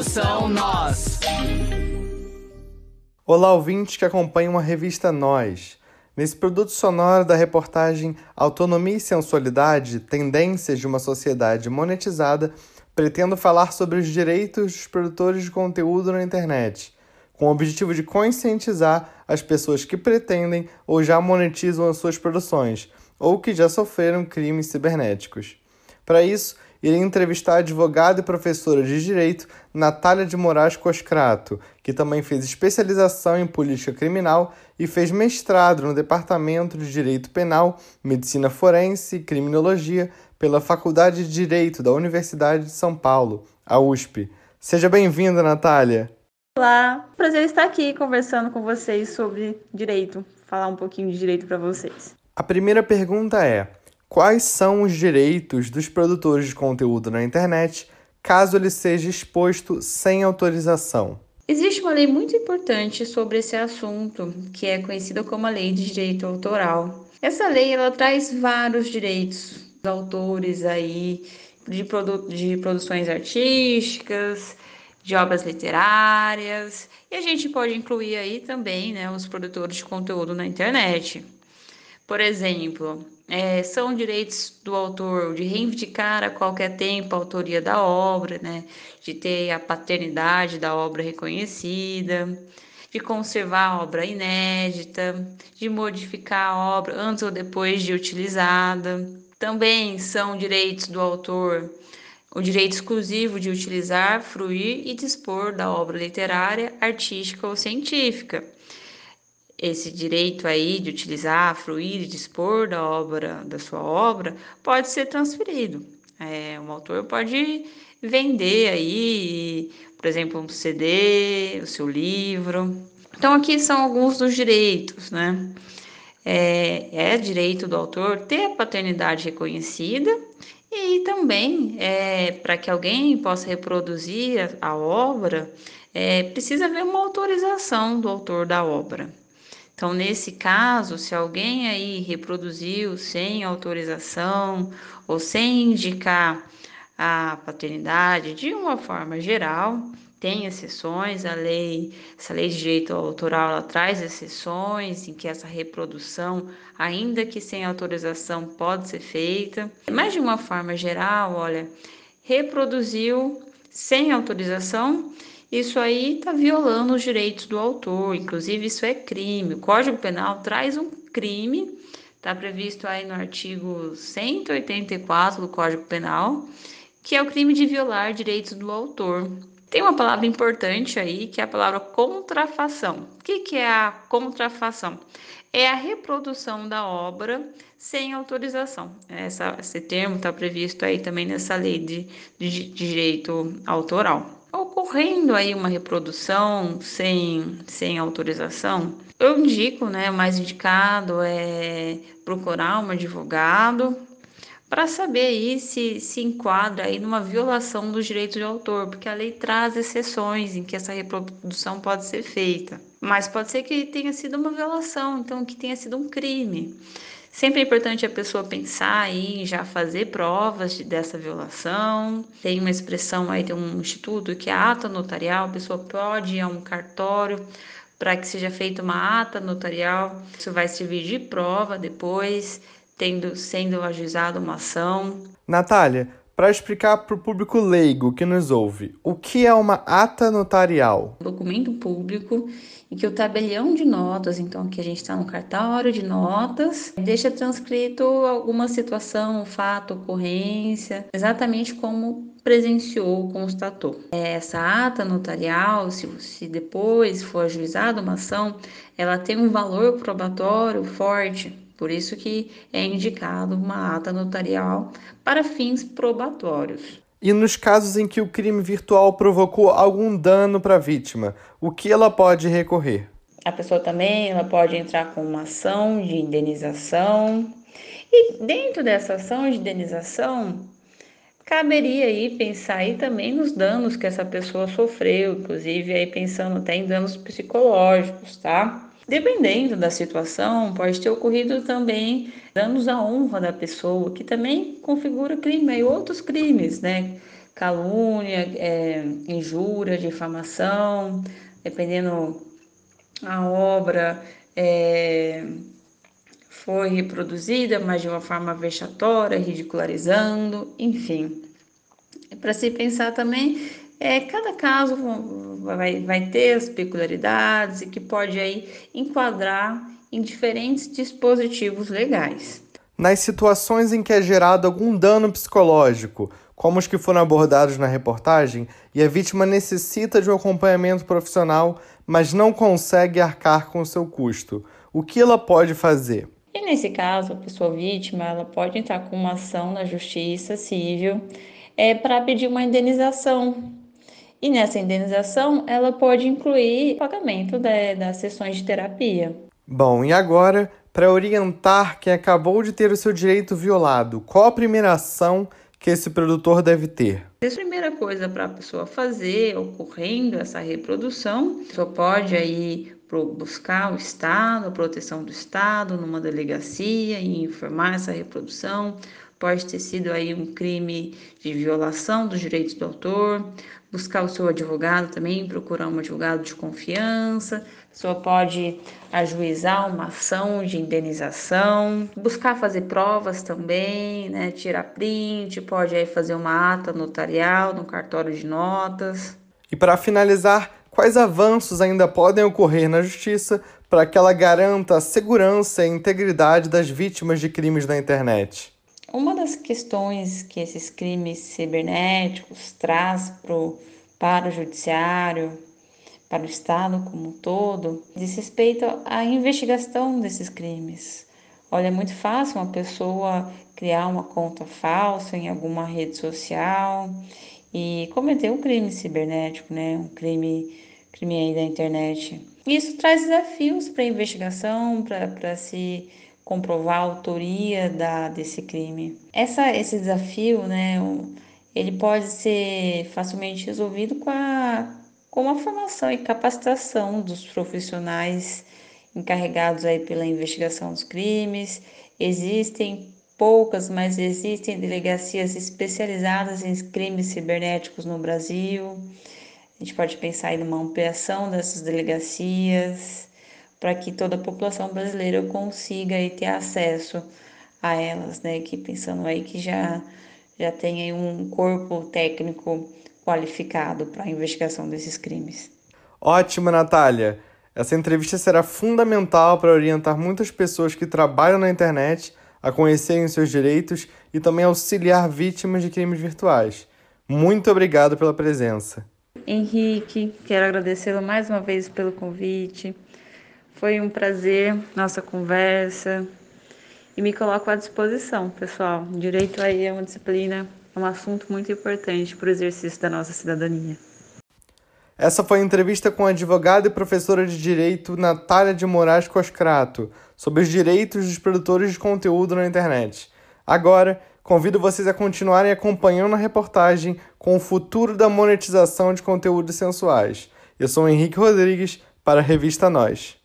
Produção Nós. Olá, ouvintes que acompanham a revista Nós. Nesse produto sonoro da reportagem Autonomia e Sensualidade Tendências de uma Sociedade Monetizada, pretendo falar sobre os direitos dos produtores de conteúdo na internet, com o objetivo de conscientizar as pessoas que pretendem ou já monetizam as suas produções, ou que já sofreram crimes cibernéticos. Para isso, irei entrevistar a advogada e professora de direito Natália de Moraes Coscrato, que também fez especialização em política criminal e fez mestrado no Departamento de Direito Penal, Medicina Forense e Criminologia pela Faculdade de Direito da Universidade de São Paulo, a USP. Seja bem-vinda, Natália. Olá, prazer estar aqui conversando com vocês sobre direito, falar um pouquinho de direito para vocês. A primeira pergunta é: quais são os direitos dos produtores de conteúdo na internet caso ele seja exposto sem autorização? Existe uma lei muito importante sobre esse assunto, que é conhecida como a Lei de Direito Autoral. Essa lei ela traz vários direitos dos autores aí de, produ de produções artísticas, de obras literárias, e a gente pode incluir aí também né, os produtores de conteúdo na internet. Por exemplo, é, são direitos do autor de reivindicar a qualquer tempo a autoria da obra, né? de ter a paternidade da obra reconhecida, de conservar a obra inédita, de modificar a obra antes ou depois de utilizada. Também são direitos do autor o direito exclusivo de utilizar, fruir e dispor da obra literária, artística ou científica esse direito aí de utilizar, fruir e dispor da obra, da sua obra, pode ser transferido. É, um autor pode vender aí, por exemplo, um CD, o seu livro. Então, aqui são alguns dos direitos, né? É, é direito do autor ter a paternidade reconhecida e também, é, para que alguém possa reproduzir a, a obra, é, precisa haver uma autorização do autor da obra. Então, nesse caso, se alguém aí reproduziu sem autorização ou sem indicar a paternidade de uma forma geral, tem exceções, a lei, essa lei de direito autoral ela traz exceções em que essa reprodução, ainda que sem autorização, pode ser feita. Mas de uma forma geral, olha, reproduziu sem autorização, isso aí está violando os direitos do autor, inclusive isso é crime. O Código Penal traz um crime, está previsto aí no artigo 184 do Código Penal, que é o crime de violar direitos do autor. Tem uma palavra importante aí, que é a palavra contrafação. O que, que é a contrafação? É a reprodução da obra sem autorização. Essa, esse termo está previsto aí também nessa lei de, de, de direito autoral ocorrendo aí uma reprodução sem, sem autorização, eu indico, né, o mais indicado é procurar um advogado para saber aí se se enquadra aí numa violação dos direitos de autor, porque a lei traz exceções em que essa reprodução pode ser feita. Mas pode ser que tenha sido uma violação, então que tenha sido um crime. Sempre é importante a pessoa pensar em já fazer provas dessa violação. Tem uma expressão aí, tem um instituto que é ata notarial, a pessoa pode ir a um cartório para que seja feita uma ata notarial. Isso vai servir de prova depois, tendo sendo ajuizada uma ação. Natália, para explicar para o público leigo que nos ouve, o que é uma ata notarial? Documento público em que o tabelião de notas, então que a gente está no cartório de notas, deixa transcrito alguma situação, fato, ocorrência, exatamente como presenciou, constatou. Essa ata notarial, se, se depois for ajuizada uma ação, ela tem um valor probatório forte, por isso que é indicado uma ata notarial para fins probatórios. E nos casos em que o crime virtual provocou algum dano para a vítima, o que ela pode recorrer? A pessoa também ela pode entrar com uma ação de indenização. E dentro dessa ação de indenização, caberia aí pensar aí também nos danos que essa pessoa sofreu, inclusive aí pensando até em danos psicológicos, tá? Dependendo da situação, pode ter ocorrido também danos à honra da pessoa, que também configura crime e outros crimes, né? Calúnia, é, injúria, difamação, dependendo a obra é, foi reproduzida, mas de uma forma vexatória, ridicularizando, enfim. Para se pensar também, é, cada caso vai, vai ter as peculiaridades e que pode aí enquadrar em diferentes dispositivos legais. Nas situações em que é gerado algum dano psicológico, como os que foram abordados na reportagem, e a vítima necessita de um acompanhamento profissional, mas não consegue arcar com o seu custo, o que ela pode fazer? E nesse caso, a pessoa vítima ela pode entrar com uma ação na justiça civil é, para pedir uma indenização. E nessa indenização, ela pode incluir o pagamento da, das sessões de terapia. Bom, e agora, para orientar quem acabou de ter o seu direito violado, qual a primeira ação que esse produtor deve ter? A primeira coisa para a pessoa fazer, ocorrendo essa reprodução, a pessoa pode aí buscar o Estado, a proteção do Estado numa delegacia e informar essa reprodução. Pode ter sido aí um crime de violação dos direitos do autor, buscar o seu advogado também, procurar um advogado de confiança. A pessoa pode ajuizar uma ação de indenização, buscar fazer provas também, né? Tirar print, pode aí fazer uma ata notarial no cartório de notas. E para finalizar, quais avanços ainda podem ocorrer na justiça para que ela garanta a segurança e a integridade das vítimas de crimes na internet? Uma das questões que esses crimes cibernéticos traz pro, para o judiciário, para o Estado como um todo, diz respeito à investigação desses crimes. Olha, é muito fácil uma pessoa criar uma conta falsa em alguma rede social e cometer um crime cibernético, né? Um crime, crime aí da internet. Isso traz desafios para a investigação, para se comprovar a autoria da, desse crime. Essa, esse desafio, né, ele pode ser facilmente resolvido com a, com a formação e capacitação dos profissionais encarregados aí pela investigação dos crimes. Existem poucas, mas existem delegacias especializadas em crimes cibernéticos no Brasil. A gente pode pensar aí numa ampliação dessas delegacias para que toda a população brasileira consiga aí ter acesso a elas, né? Que pensando aí que já já tem aí um corpo técnico qualificado para a investigação desses crimes. Ótimo, Natália. Essa entrevista será fundamental para orientar muitas pessoas que trabalham na internet a conhecerem seus direitos e também auxiliar vítimas de crimes virtuais. Muito obrigado pela presença. Henrique, quero agradecê-lo mais uma vez pelo convite. Foi um prazer nossa conversa e me coloco à disposição, pessoal. Direito aí é uma disciplina, é um assunto muito importante para o exercício da nossa cidadania. Essa foi a entrevista com a advogada e professora de Direito Natália de Moraes Coscrato sobre os direitos dos produtores de conteúdo na internet. Agora, convido vocês a continuarem acompanhando a reportagem com o futuro da monetização de conteúdos sensuais. Eu sou Henrique Rodrigues para a revista Nós.